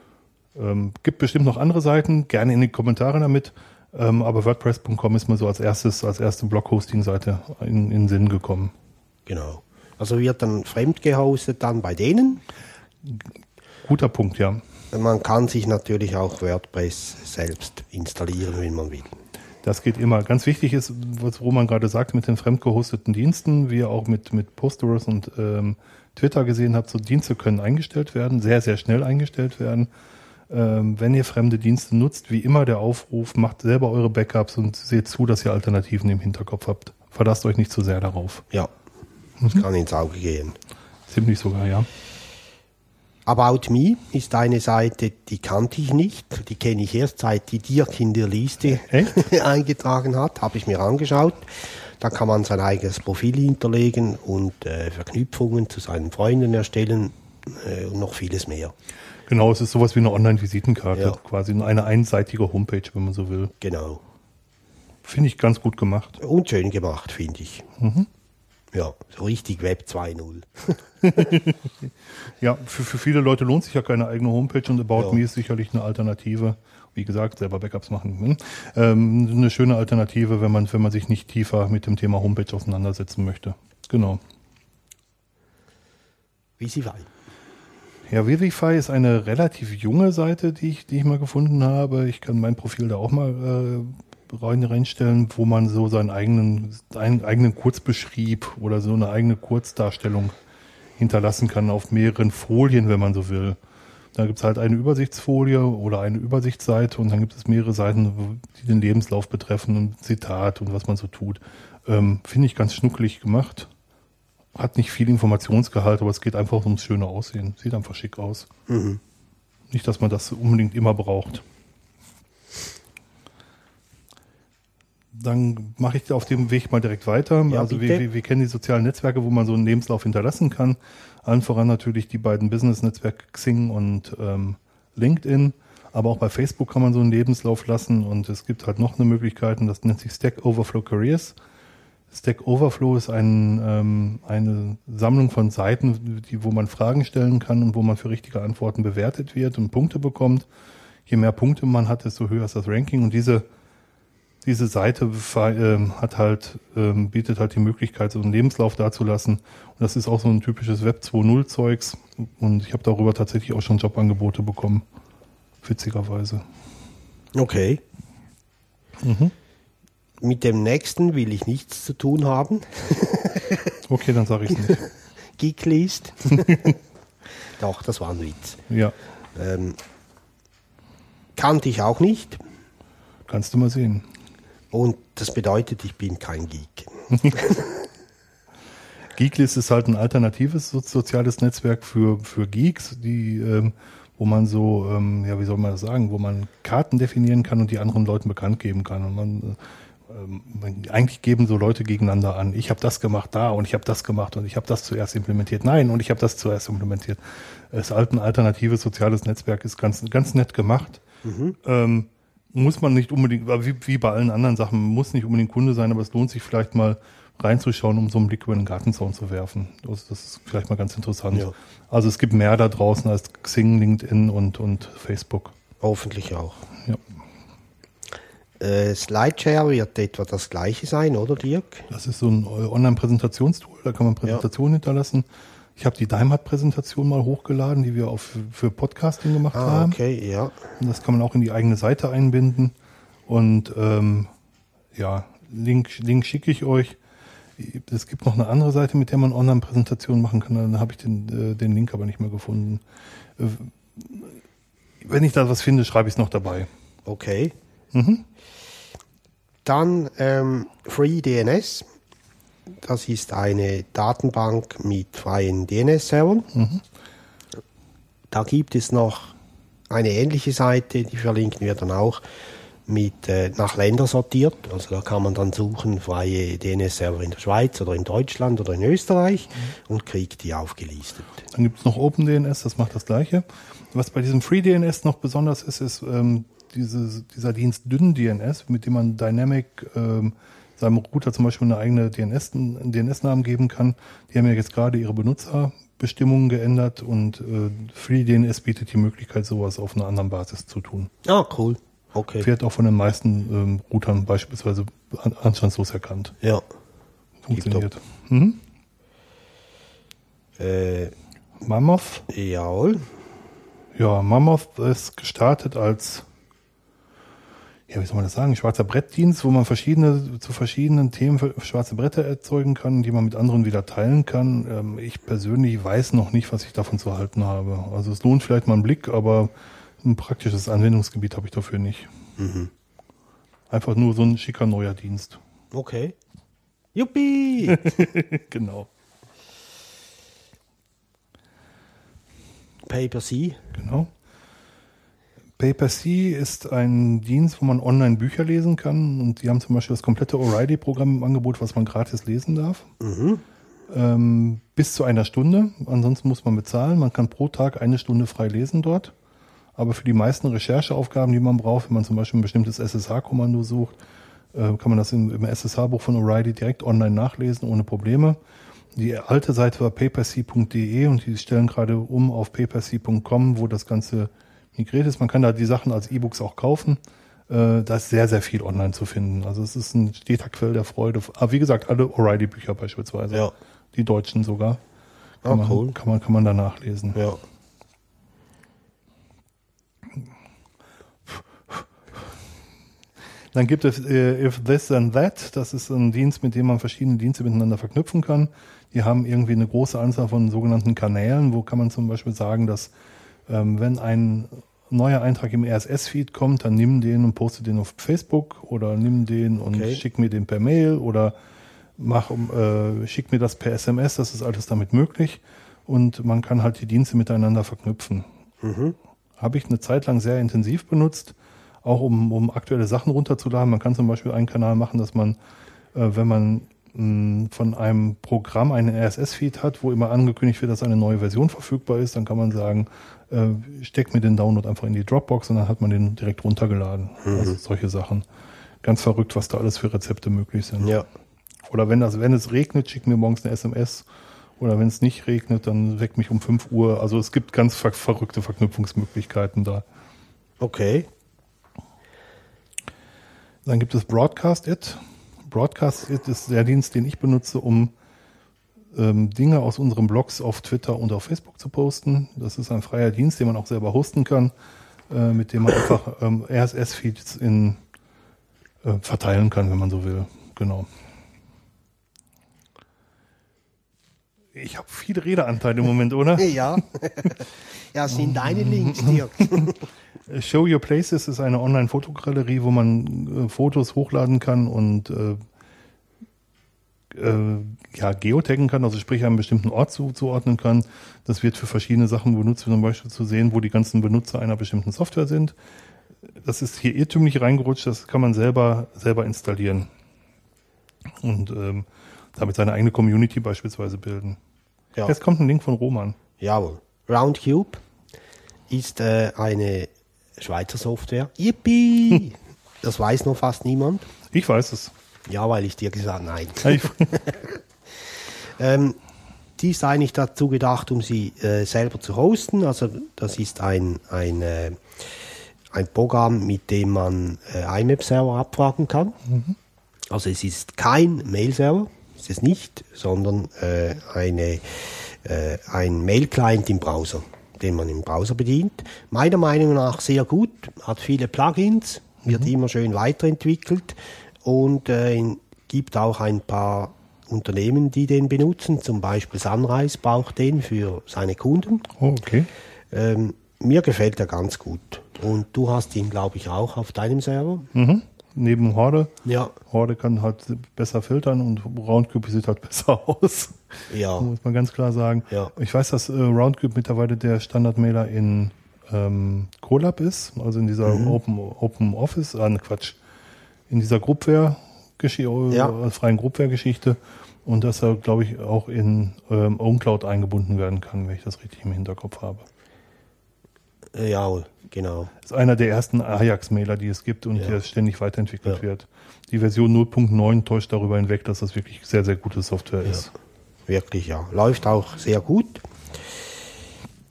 Ähm, gibt bestimmt noch andere Seiten, gerne in die Kommentare damit. Ähm, aber WordPress.com ist mir so als erstes, als erste Blog-Hosting-Seite in, in den Sinn gekommen. Genau. Also wird dann fremd gehostet dann bei denen. Guter Punkt, ja. Man kann sich natürlich auch WordPress selbst installieren, wenn man will. Das geht immer. Ganz wichtig ist, was Roman gerade sagte, mit den fremdgehosteten Diensten, wie ihr auch mit, mit Posterous und ähm, Twitter gesehen habt, so Dienste können eingestellt werden, sehr, sehr schnell eingestellt werden. Ähm, wenn ihr fremde Dienste nutzt, wie immer der Aufruf, macht selber eure Backups und seht zu, dass ihr Alternativen im Hinterkopf habt. Verlasst euch nicht zu sehr darauf. Ja, das kann ins Auge gehen. Ziemlich sogar, ja. About Me ist eine Seite, die kannte ich nicht. Die kenne ich erst seit die Dirk in der Liste eingetragen hat. Habe ich mir angeschaut. Da kann man sein eigenes Profil hinterlegen und äh, Verknüpfungen zu seinen Freunden erstellen äh, und noch vieles mehr. Genau, es ist sowas wie eine Online-Visitenkarte, Ja. quasi eine einseitige Homepage, wenn man so will. Genau. Finde ich ganz gut gemacht. Und schön gemacht, finde ich. Mhm. Ja, so richtig Web 2.0. Ja, für, für viele Leute lohnt sich ja keine eigene Homepage und About Ja. Me ist sicherlich eine Alternative. Wie gesagt, selber Backups machen. hm. Ähm, eine schöne Alternative, wenn man, wenn man sich nicht tiefer mit dem Thema Homepage auseinandersetzen möchte. Genau. Visify. Ja, Vivify ist eine relativ junge Seite, die ich, die ich mal gefunden habe. Ich kann mein Profil da auch mal rein, reinstellen, wo man so seinen eigenen, einen eigenen Kurzbeschrieb oder so eine eigene Kurzdarstellung hinterlassen kann auf mehreren Folien, wenn man so will. Da gibt es halt eine Übersichtsfolie oder eine Übersichtsseite und dann gibt es mehrere Seiten, die den Lebenslauf betreffen und Zitat und was man so tut. Ähm, Finde ich ganz schnuckelig gemacht. Hat nicht viel Informationsgehalt, aber es geht einfach ums schöne Aussehen. Sieht einfach schick aus. Nicht, dass man das unbedingt immer braucht. Dann mache ich auf dem Weg mal direkt weiter. Ja, also wir, wir kennen die sozialen Netzwerke, wo man so einen Lebenslauf hinterlassen kann. Allen voran natürlich die beiden Business-Netzwerke Xing und ähm, LinkedIn. Aber auch bei Facebook kann man so einen Lebenslauf lassen und es gibt halt noch eine Möglichkeit und das nennt sich Stack Overflow Careers. Stack Overflow ist ein, ähm, eine Sammlung von Seiten, die, wo man Fragen stellen kann und wo man für richtige Antworten bewertet wird und Punkte bekommt. Je mehr Punkte man hat, desto höher ist das Ranking. Und diese, diese Seite ähm, hat halt, ähm, bietet halt die Möglichkeit, so einen Lebenslauf dazulassen. Und das ist auch so ein typisches Web 2.0 Zeugs. Und ich habe darüber tatsächlich auch schon Jobangebote bekommen. Witzigerweise. Okay. Mhm. Mit dem nächsten will ich nichts zu tun haben. Okay, dann sage ich es nicht. Geeklist. Doch, das war ein Witz. Ja, Ähm, kannte ich auch nicht. kannst du mal sehen. Und das bedeutet, ich bin kein Geek. Geeklist ist halt ein alternatives so- soziales Netzwerk für, für Geeks, die, ähm, wo man so, ähm, ja, wie soll man das sagen, wo man Karten definieren kann und die anderen Leuten bekannt geben kann. Und man, ähm, man eigentlich geben so Leute gegeneinander an. Ich habe das gemacht da und ich habe das gemacht und ich habe das zuerst implementiert. Nein, und ich habe das zuerst implementiert. Es ist ein alternatives soziales Netzwerk ist ganz, ganz nett gemacht. Ähm, muss man nicht unbedingt, wie, wie bei allen anderen Sachen, muss nicht unbedingt Kunde sein, aber es lohnt sich vielleicht mal reinzuschauen, um so einen Blick über den Gartenzaun zu werfen. Das, das ist vielleicht mal ganz interessant. Ja. Also es gibt mehr da draußen als Xing, LinkedIn und, und Facebook. Hoffentlich auch. Ja. Äh, Slideshare wird etwa das gleiche sein, oder Dirk? Das ist so ein Online-Präsentationstool, da kann man Präsentationen hinterlassen. Ich habe die Daimhardt-Präsentation mal hochgeladen, die wir auch für, für Podcasting gemacht Ah, haben. okay, ja. Und das kann man auch in die eigene Seite einbinden. Und ähm, ja, Link, Link schicke ich euch. Es gibt noch eine andere Seite, mit der man Online-Präsentationen machen kann. Dann habe ich den, äh, den Link aber nicht mehr gefunden. Äh, wenn ich da was finde, schreibe ich es noch dabei. Okay. Mhm. Dann ähm, FreeDNS. Das ist eine Datenbank mit freien DNS-Servern. Da gibt es noch eine ähnliche Seite, die verlinken wir dann auch, mit äh, nach Länder sortiert. Also da kann man dann suchen, freie DNS-Server in der Schweiz oder in Deutschland oder in Österreich und kriegt die aufgelistet. Dann gibt es noch OpenDNS, das macht das gleiche. Was bei diesem FreeDNS noch besonders ist, ist ähm, diese, dieser Dienst DynDNS, mit dem man Dynamic ähm, seinem Router zum Beispiel eine eigene DNS, einen DNS-Namen geben kann. Die haben ja jetzt gerade ihre Benutzerbestimmungen geändert und äh, FreeDNS bietet die Möglichkeit, sowas auf einer anderen Basis zu tun. Ah, cool. Okay. Wird auch von den meisten ähm, Routern beispielsweise an- anstandslos erkannt. Ja. Funktioniert. Mhm. Äh, Mammoth jawohl. Ja, Mammoth ist gestartet als, ja, wie soll man das sagen, schwarzer Brettdienst, wo man verschiedene, zu verschiedenen Themen schwarze Bretter erzeugen kann, die man mit anderen wieder teilen kann. Ähm, ich persönlich weiß noch nicht, was ich davon zu halten habe. Also es lohnt vielleicht mal einen Blick, aber ein praktisches Anwendungsgebiet habe ich dafür nicht. Einfach nur so ein schicker neuer Dienst. Okay. Juppie! genau. Paper C. Genau. PaperC ist ein Dienst, wo man online Bücher lesen kann. Und die haben zum Beispiel das komplette O'Reilly-Programm im Angebot, was man gratis lesen darf. Ähm, bis zu einer Stunde. Ansonsten muss man bezahlen. Man kann pro Tag eine Stunde frei lesen dort. Aber für die meisten Rechercheaufgaben, die man braucht, wenn man zum Beispiel ein bestimmtes SSH-Kommando sucht, äh, kann man das im, im SSH-Buch von O'Reilly direkt online nachlesen, ohne Probleme. Die alte Seite war paperc.de und die stellen gerade um auf paperc.com, wo das Ganze migriert ist. Man kann da die Sachen als E-Books auch kaufen. Äh, da ist sehr, sehr viel online zu finden. Also es ist ein steter Quell der Freude. Aber wie gesagt, alle O'Reilly-Bücher beispielsweise. Ja. Die deutschen sogar. Kann, Ah, man, cool. kann, man, kann man da nachlesen. Ja. Dann gibt es äh, If This Then That. Das ist ein Dienst, mit dem man verschiedene Dienste miteinander verknüpfen kann. Die haben irgendwie eine große Anzahl von sogenannten Kanälen. Wo kann man zum Beispiel sagen, dass ähm, wenn ein neuer Eintrag im RSS-Feed kommt, dann nimm den und poste den auf Facebook oder nimm den und Okay. schick mir den per Mail oder mach äh, schick mir das per SMS. Das ist alles damit möglich. Und man kann halt die Dienste miteinander verknüpfen. Habe ich eine Zeit lang sehr intensiv benutzt, auch um, um aktuelle Sachen runterzuladen. Man kann zum Beispiel einen Kanal machen, dass man, äh, wenn man mh, von einem Programm einen RSS-Feed hat, wo immer angekündigt wird, dass eine neue Version verfügbar ist, dann kann man sagen, äh, steck mir den Download einfach in die Dropbox und dann hat man den direkt runtergeladen. Also solche Sachen. Ganz verrückt, was da alles für Rezepte möglich sind. Ja. Oder wenn das, wenn es regnet, schick mir morgens eine SMS. Oder wenn es nicht regnet, dann weck mich um 5 Uhr. Also es gibt ganz ver verrückte Verknüpfungsmöglichkeiten da. Okay. Dann gibt es Broadcast It. Broadcast It ist der Dienst, den ich benutze, um ähm, Dinge aus unseren Blogs auf Twitter und auf Facebook zu posten. Das ist ein freier Dienst, den man auch selber hosten kann, äh, mit dem man einfach ähm, RSS-Feeds in äh, verteilen kann, wenn man so will. Genau. Ich habe viele Redeanteile im Moment, oder? Ja. ja, sind deine Links, Dirk. Show Your Places ist eine Online-Fotogalerie, wo man äh, Fotos hochladen kann und äh, äh, ja, geotaggen kann, also sprich einem bestimmten Ort zu, zuordnen kann. Das wird für verschiedene Sachen benutzt, zum Beispiel zu sehen, wo die ganzen Benutzer einer bestimmten Software sind. Das ist hier irrtümlich reingerutscht, das kann man selber, selber installieren. Und ähm, damit seine eigene Community beispielsweise bilden. Ja. Jetzt kommt ein Link von Roman. Jawohl. Roundcube ist äh, eine Schweizer Software. Yippie! das weiß noch fast niemand. Ich weiß es. Ja, weil ich dir gesagt nein. Ähm, die ist eigentlich dazu gedacht, um sie äh, selber zu hosten. Also das ist ein, ein, äh, ein Programm, mit dem man äh, IMAP-Server abfragen kann. Also es ist kein Mail-Server, ist es nicht, sondern äh, eine, äh, ein Mail-Client im Browser, den man im Browser bedient. Meiner Meinung nach sehr gut, hat viele Plugins, wird immer schön weiterentwickelt und äh, gibt auch ein paar Unternehmen, die den benutzen. Zum Beispiel Sunrise braucht den für seine Kunden. oh, okay. Ähm, mir gefällt er ganz gut. Und du hast ihn, glaube ich, auch auf deinem Server. Mhm. Neben Horde. Ja. Horde kann halt besser filtern und Roundcube sieht halt besser aus. Ja. Muss man ganz klar sagen. Ja. Ich weiß, dass äh, Roundcube mittlerweile der Standardmailer in ähm, Colab ist, also in dieser Mhm. Open, Open Office, ah, ne, Quatsch, in dieser Groupware, Ja. äh, freien Groupware-Geschichte und dass er, glaube ich, auch in ähm, OwnCloud eingebunden werden kann, wenn ich das richtig im Hinterkopf habe. Äh, Ja, genau. Das ist einer der ersten Ajax-Mailer, die es gibt und Ja. der ständig weiterentwickelt Ja. wird. Die Version 0.9 täuscht darüber hinweg, dass das wirklich sehr, sehr gute Software ist. Wirklich, ja. Läuft auch sehr gut.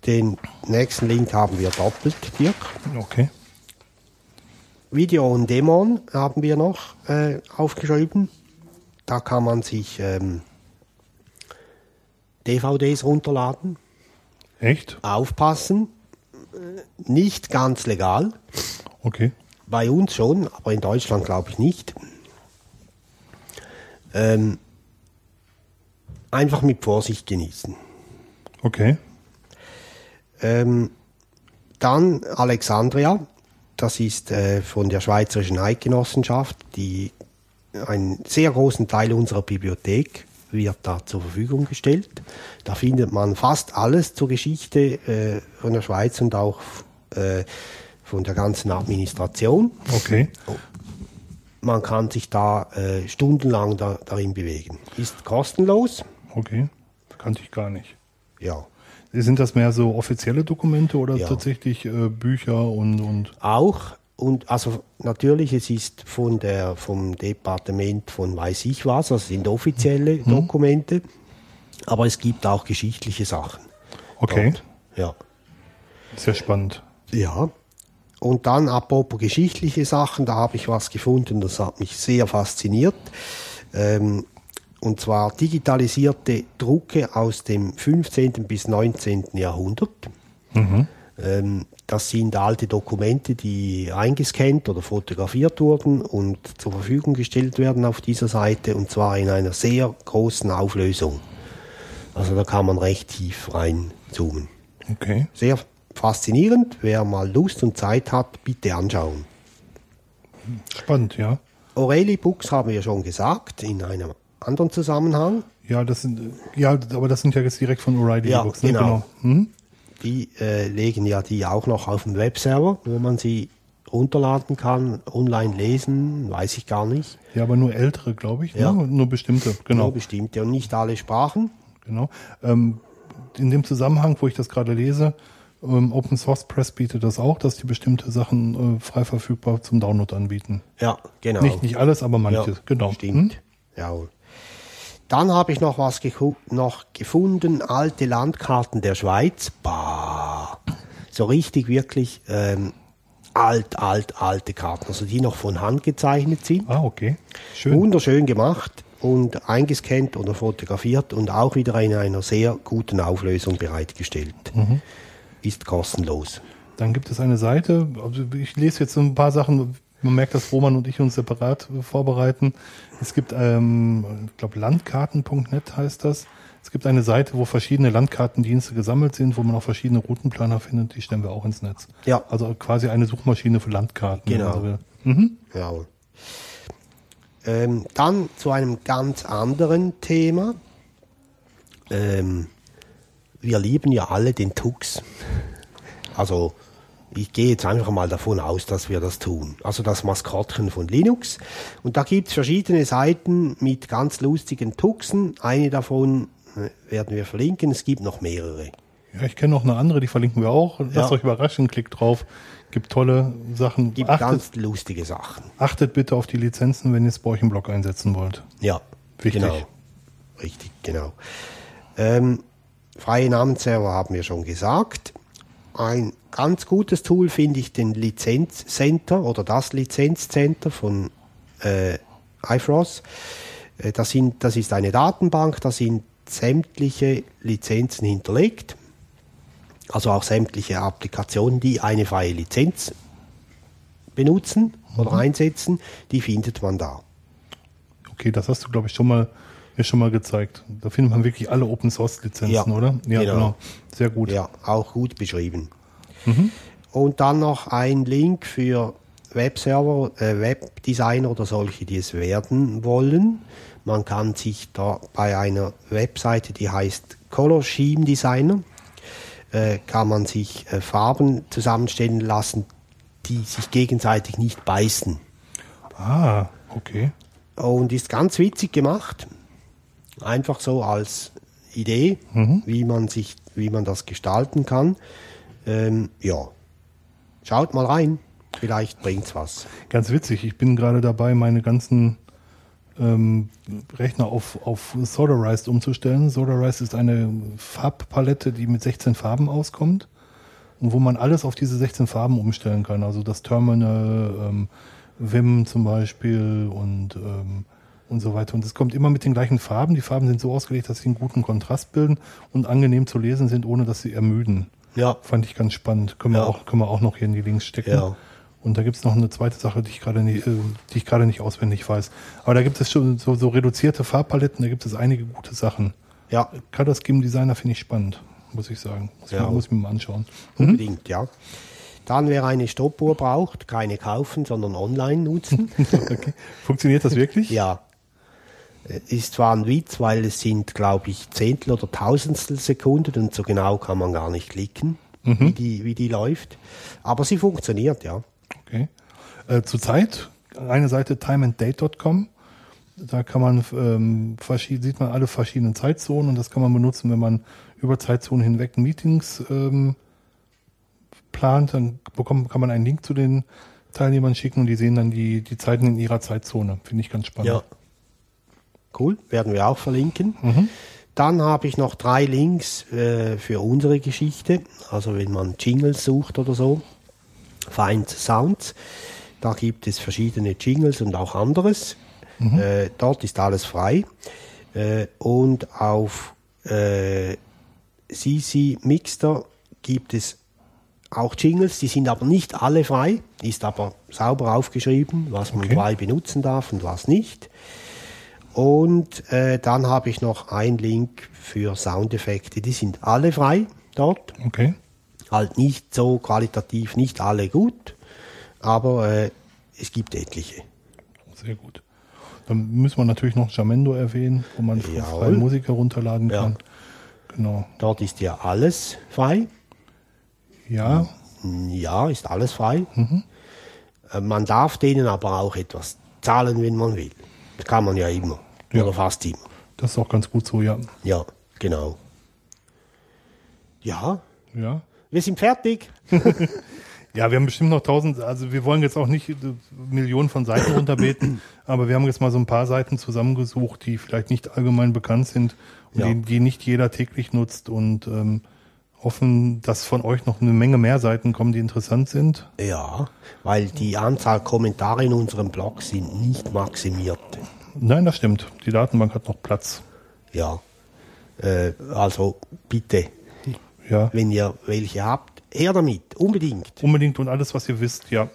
Den nächsten Link haben wir doppelt, Dirk. Okay. Video und Dämon haben wir noch äh, aufgeschrieben. Da kann man sich ähm, DVDs runterladen. Echt? Aufpassen, nicht ganz legal. Okay. Bei uns schon, aber in Deutschland glaube ich nicht. Ähm, einfach mit Vorsicht genießen. Okay. Ähm, dann Alexandria, das ist äh, von der Schweizerischen Eidgenossenschaft, die einen sehr großen Teil unserer Bibliothek wird da zur Verfügung gestellt. Da findet man fast alles zur Geschichte äh, von der Schweiz und auch äh, von der ganzen Administration. Okay. Man kann sich da stundenlang da, darin bewegen. Ist kostenlos. Okay. Kannte ich gar nicht. Ja. Sind das mehr so offizielle Dokumente oder Ja. tatsächlich äh, Bücher und, und Auch und also natürlich, es ist von der vom Departement von weiß ich was, das sind offizielle Dokumente, aber es gibt auch geschichtliche Sachen. Okay. Dort. Ja. Sehr spannend. Ja. Und dann apropos geschichtliche Sachen, da habe ich was gefunden, das hat mich sehr fasziniert. Ähm, und zwar digitalisierte Drucke aus dem 15. bis 19. Jahrhundert. Ähm, das sind alte Dokumente, die eingescannt oder fotografiert wurden und zur Verfügung gestellt werden auf dieser Seite und zwar in einer sehr großen Auflösung. Also da kann man recht tief reinzoomen. Okay. Sehr faszinierend. Wer mal Lust und Zeit hat, bitte anschauen. Spannend, ja. O'Reilly Books haben wir schon gesagt, in einem anderen Zusammenhang. Ja, das sind, ja, aber das sind ja jetzt direkt von O'Reilly Ja, die Books, ne? genau. Mhm. Die äh, legen ja die auch noch auf dem Webserver, wo man sie runterladen kann, online lesen, weiß ich gar nicht. Ja, aber nur ältere, glaube ich. Ja. Ne? Nur bestimmte, genau. Nur bestimmte und nicht alle Sprachen. genau. Ähm, in dem Zusammenhang, wo ich das gerade lese, ähm, Open Source Press bietet das auch, dass die bestimmte Sachen äh, frei verfügbar zum Download anbieten. Ja, genau. Nicht, nicht alles, aber manches. Ja, genau. Stimmt. Jawohl. Dann habe ich noch was noch gefunden, alte Landkarten der Schweiz. Bah. So richtig wirklich ähm, alt, alt, alte Karten, also die noch von Hand gezeichnet sind. Ah, okay. Schön. Wunderschön gemacht und eingescannt oder fotografiert und auch wieder in einer sehr guten Auflösung bereitgestellt. Mhm. Ist kostenlos. Dann gibt es eine Seite, also ich lese jetzt so ein paar Sachen, man merkt, dass Roman und ich uns separat äh, vorbereiten. Es gibt, ähm, ich glaube, landkarten.net heißt das. Es gibt eine Seite, wo verschiedene Landkartendienste gesammelt sind, wo man auch verschiedene Routenplaner findet, die stellen wir auch ins Netz. Ja. Also quasi eine Suchmaschine für Landkarten. Genau. Mhm. Jawohl. Ähm, dann zu einem ganz anderen Thema. Ähm, wir lieben ja alle den Tux. Also ich gehe jetzt einfach mal davon aus, dass wir das tun. Also das Maskottchen von Linux. Und da gibt es verschiedene Seiten mit ganz lustigen Tuxen. Eine davon äh, werden wir verlinken. Es gibt noch mehrere. Ja, ich kenne noch eine andere, die verlinken wir auch. Lasst Ja. euch überraschen, klickt drauf. Gibt tolle Sachen. Gibt achtet, ganz lustige Sachen. achtet bitte auf die Lizenzen, wenn ihr es bei euch im Blog einsetzen wollt. Ja, Wichtig. genau. Richtig, genau. Ähm, freie Namensserver haben wir schon gesagt. Ein ganz gutes Tool finde ich den Lizenzcenter oder das Lizenzcenter von äh, iFrost. Äh, Das, sind, das ist eine Datenbank, da sind sämtliche Lizenzen hinterlegt. Also auch sämtliche Applikationen, die eine freie Lizenz benutzen oder einsetzen, die findet man da. Okay, das hast du, glaube ich, schon mal, mir schon mal gezeigt. Da findet man wirklich alle Open Source Lizenzen, Ja, oder? Ja, genau. genau. Sehr gut. Ja, auch gut beschrieben. Und dann noch ein Link für Webserver, äh, Webdesigner oder solche, die es werden wollen. Man kann sich da bei einer Webseite, die heißt Color Scheme Designer, äh, kann man sich äh, Farben zusammenstellen lassen, die sich gegenseitig nicht beißen. Ah, okay. Und ist ganz witzig gemacht. Einfach so als Idee, wie man sich, wie man das gestalten kann. Ähm, ja. Schaut mal rein. Vielleicht bringt's was. Ganz witzig. Ich bin gerade dabei, meine ganzen ähm, Rechner auf, auf Sodarized umzustellen. Sodarized ist eine Farbpalette, die mit 16 Farben auskommt und wo man alles auf diese 16 Farben umstellen kann. Also das Terminal, ähm, Vim zum Beispiel und, ähm, und so weiter. Und es kommt immer mit den gleichen Farben. Die Farben sind so ausgelegt, dass sie einen guten Kontrast bilden und angenehm zu lesen sind, ohne dass sie ermüden. Ja. Fand ich ganz spannend. Können, wir, Ja. auch, können wir auch noch hier in die Links stecken. Ja. Und da gibt es noch eine zweite Sache, die ich gerade nicht, äh, die ich gerade nicht auswendig weiß. Aber da gibt es schon so, so reduzierte Farbpaletten, da gibt es einige gute Sachen. Ja, Color Scheme Designer finde ich spannend, muss ich sagen. Muss, Ja. ich, muss ich mir mal anschauen. unbedingt, ja. Dann, wer eine Stoppuhr braucht, keine kaufen, sondern online nutzen. Okay. Funktioniert das wirklich? ja. Äh, Ist zwar ein Witz, weil es sind, glaube ich, Zehntel oder Tausendstel Sekunden und so genau kann man gar nicht klicken, wie, die, wie die läuft. Aber sie funktioniert, ja. Okay. Äh, Zurzeit eine Seite timeanddate.com. Da kann man ähm, sieht man alle verschiedenen Zeitzonen und das kann man benutzen, wenn man über Zeitzonen hinweg Meetings ähm, plant. Dann bekommt, kann man einen Link zu den Teilnehmern schicken und die sehen dann die, die Zeiten in ihrer Zeitzone. Finde ich ganz spannend. Ja. Cool, werden wir auch verlinken. Dann habe ich noch drei Links äh, für unsere Geschichte. Also wenn man Jingles sucht oder so. Find Sounds. Da gibt es verschiedene Jingles und auch anderes. Äh, dort ist alles frei. Äh, und auf äh, CC Mixter gibt es auch Jingles, die sind aber nicht alle frei, ist aber sauber aufgeschrieben, was man Okay. frei benutzen darf und was nicht. Und äh, dann habe ich noch einen Link für Soundeffekte, die sind alle frei dort, Okay. halt nicht so qualitativ, nicht alle gut, aber äh, es gibt etliche. Sehr gut. Dann müssen wir natürlich noch Jamendo erwähnen, wo man Jawohl. freie Musik herunterladen Ja. kann. Genau. Dort ist ja alles frei, Ja, ja, ist alles frei. Äh, man darf denen aber auch etwas zahlen, wenn man will. Das kann man ja immer, Ja. oder fast immer. das ist auch ganz gut so, ja. Ja, genau. Ja, Ja. wir sind fertig. Ja, wir haben bestimmt noch tausend, also wir wollen jetzt auch nicht äh, Millionen von Seiten runterbeten, aber wir haben jetzt mal so ein paar Seiten zusammengesucht, die vielleicht nicht allgemein bekannt sind und Ja. die, die nicht jeder täglich nutzt und ähm, hoffen, dass von euch noch eine Menge mehr Seiten kommen, die interessant sind. Ja, weil die Anzahl Kommentare in unserem Blog sind nicht maximiert. Nein, das stimmt. Die Datenbank hat noch Platz. Ja, äh, also bitte, Ja, wenn ihr welche habt, her damit, unbedingt. unbedingt und alles, was ihr wisst, ja.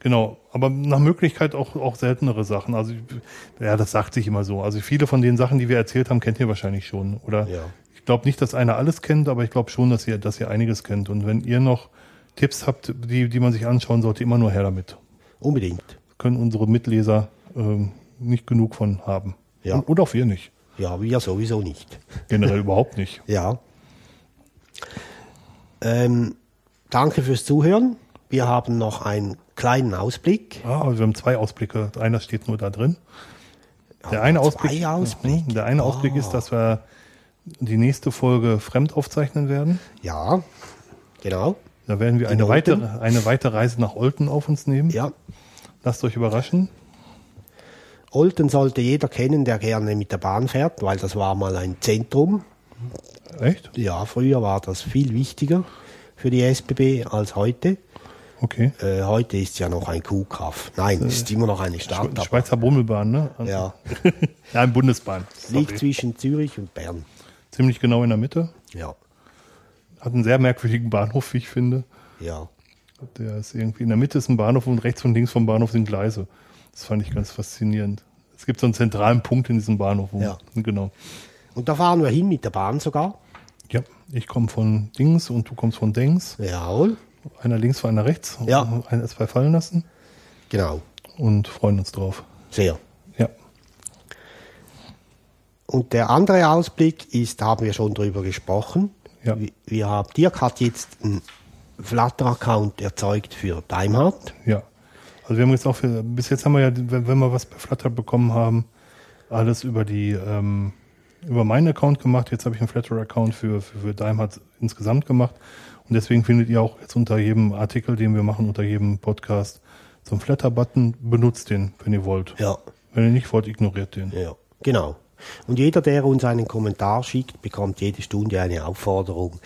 Genau, aber nach Möglichkeit auch, auch seltenere Sachen. Also, ja, das sagt sich immer so. Also, viele von den Sachen, die wir erzählt haben, kennt ihr wahrscheinlich schon, oder? Ja. Ich glaube nicht, dass einer alles kennt, aber ich glaube schon, dass ihr, dass ihr einiges kennt. Und wenn ihr noch Tipps habt, die, die man sich anschauen sollte, immer nur her damit. Unbedingt. Können unsere Mitleser ähm, nicht genug von haben. Ja. Und, und auch wir nicht. Ja, wir sowieso nicht. Generell überhaupt nicht. Ja. Ähm, danke fürs Zuhören. Wir haben noch einen kleinen Ausblick. Ah, aber wir haben zwei Ausblicke. Einer steht nur da drin. Der Haben eine Ausblick? Mhm, der eine Ausblick ist, dass wir die nächste Folge fremd aufzeichnen werden. Ja, genau. Da werden wir In eine Olten? weitere, eine weitere Reise nach Olten auf uns nehmen. Ja. Lasst euch überraschen. Olten sollte jeder kennen, der gerne mit der Bahn fährt, weil das war mal ein Zentrum. Echt? Ja, früher war das viel wichtiger für die SBB als heute. Okay. Äh, heute ist ja noch ein Kuhkaff. Nein, es ist immer noch eine Stadt. Schweizer Bummelbahn, ne? Ja, ja, ein Bundesbahn. liegt Sorry. zwischen Zürich und Bern. Ziemlich genau in der Mitte. Ja, Hat einen sehr merkwürdigen Bahnhof, wie ich finde. ja. Der ist irgendwie in der Mitte ist ein Bahnhof und rechts und links vom Bahnhof sind Gleise. Das fand ich ganz faszinierend. Es gibt so einen zentralen Punkt in diesem Bahnhof. Wo, Ja. Genau. Und da fahren wir hin mit der Bahn sogar. Ja, ich komme von Dings und du kommst von Dengs. Jawohl, Einer links, einer rechts. Ja. Einer zwei fallen lassen genau. und freuen uns drauf. Sehr. Und der andere Ausblick ist, da haben wir schon drüber gesprochen. Ja. Wir, haben, Dirk hat jetzt einen Flutter-Account erzeugt für Daimhardt. Ja. Also wir haben jetzt auch für, bis jetzt haben wir ja, wenn, wenn wir was bei Flutter bekommen haben, alles über die, ähm, über meinen Account gemacht. Jetzt habe ich einen Flutter-Account für, für, für Daimhardt insgesamt gemacht. Und deswegen findet ihr auch jetzt unter jedem Artikel, den wir machen, unter jedem Podcast, so einen Flatter-Button. Benutzt den, wenn ihr wollt. Ja, Wenn ihr nicht wollt, ignoriert den. ja, genau. Und jeder, der uns einen Kommentar schickt, bekommt jede Stunde eine Aufforderung,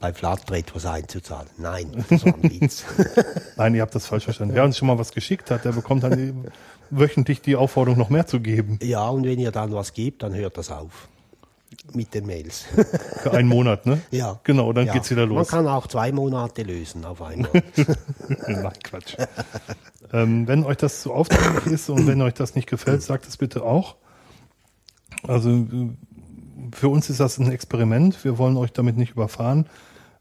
bei Flutter etwas einzuzahlen. Nein, das war ein Witz. Nein, ihr habt das falsch verstanden. Wer uns schon mal was geschickt hat, der bekommt dann eben wöchentlich die Aufforderung, noch mehr zu geben. ja, und wenn ihr dann was gebt, dann hört das auf. Mit den Mails. Für einen Monat, ne? ja. Genau, dann ja. geht's wieder Man los. kann auch zwei Monate lösen auf einmal. Nein, Quatsch. ähm, wenn euch das zu aufdringlich ist und wenn euch das nicht gefällt, sagt es bitte auch. Also für uns ist das ein Experiment. Wir wollen euch damit nicht überfahren.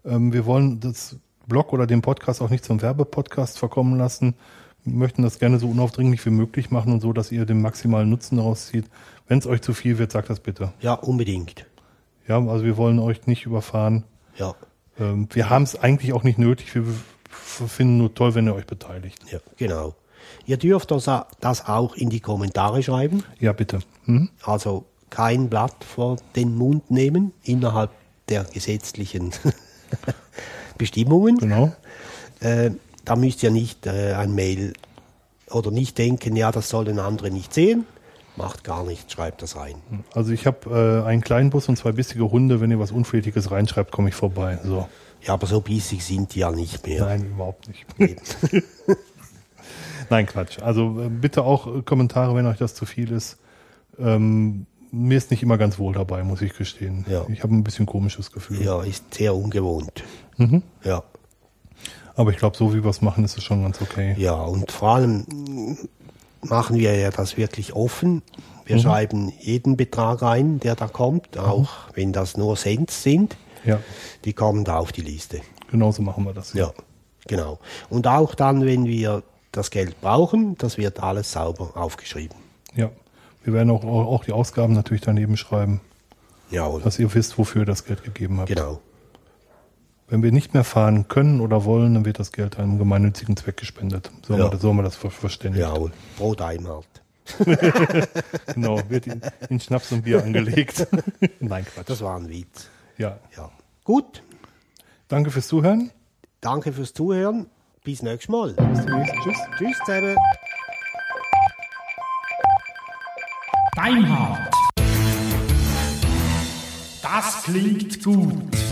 Ähm, wir wollen das Blog oder den Podcast auch nicht zum Werbepodcast verkommen lassen. Wir möchten das gerne so unaufdringlich wie möglich machen und so, dass ihr den maximalen Nutzen daraus zieht. Wenn es euch zu viel wird, sagt das bitte. ja, unbedingt. Ja, also wir wollen euch nicht überfahren. Ja, Ähm, wir haben es eigentlich auch nicht nötig. Wir finden nur toll, wenn ihr euch beteiligt. ja, genau. Ihr dürft das, das auch in die Kommentare schreiben. Ja, bitte. Mhm. Also kein Blatt vor den Mund nehmen innerhalb der gesetzlichen Bestimmungen. Genau. Äh, da müsst ihr nicht äh, ein Mail oder nicht denken, ja, das sollen andere nicht sehen. Macht gar nichts, schreibt das rein. Also ich habe äh, einen kleinen Bus und zwei bissige Hunde. Wenn ihr was Unflätiges reinschreibt, komme ich vorbei. So. Ja, aber so bissig sind die ja nicht mehr. Nein, überhaupt nicht. Nein, Quatsch. Also äh, bitte auch Kommentare, wenn euch das zu viel ist. Ähm, mir ist nicht immer ganz wohl dabei, muss ich gestehen. Ja. Ich habe ein bisschen komisches Gefühl. Ja, ist sehr ungewohnt. Mhm. Ja. Aber ich glaube, so wie wir es machen, ist es schon ganz okay. Ja, und vor allem machen wir ja das wirklich offen. Wir Mhm. schreiben jeden Betrag ein, der da kommt, auch wenn das nur Cents sind. Ja, Die kommen da auf die Liste. genauso machen wir das. Ja, genau. Und auch dann, wenn wir das Geld brauchen, das wird alles sauber aufgeschrieben. ja. Wir werden auch, auch die Ausgaben natürlich daneben schreiben, Ja, dass ihr wisst, wofür ihr das Geld gegeben habt. genau. Wenn wir nicht mehr fahren können oder wollen, dann wird das Geld einem gemeinnützigen Zweck gespendet. So haben Ja. wir das, so haben wir das ver- verständigt. Jawohl. Pro Daimhardt. Genau, wird in, in Schnaps und Bier angelegt. Nein, Quatsch. Das war ein Witz. Ja. Ja. Gut, Danke fürs Zuhören. danke fürs Zuhören. Bis nächstes Mal. Bis demnächst. Tschüss. Tschüss zusammen. Deinhard. Das klingt gut.